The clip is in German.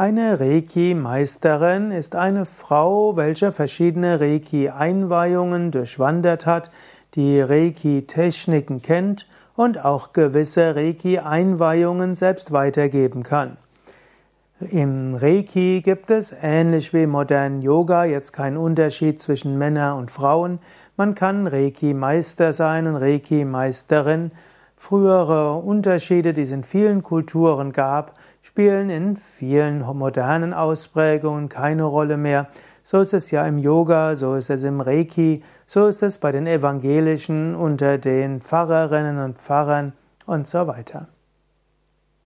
Eine Reiki-Meisterin ist eine Frau, welche verschiedene Reiki-Einweihungen durchwandert hat, die Reiki-Techniken kennt und auch gewisse Reiki-Einweihungen selbst weitergeben kann. Im Reiki gibt es, ähnlich wie modernen Yoga, jetzt keinen Unterschied zwischen Männern und Frauen. Man kann Reiki-Meister sein und Reiki-Meisterin. Frühere Unterschiede, die es in vielen Kulturen gab, spielen in vielen modernen Ausprägungen keine Rolle mehr. So ist es ja im Yoga, so ist es im Reiki, so ist es bei den Evangelischen unter den Pfarrerinnen und Pfarrern und so weiter.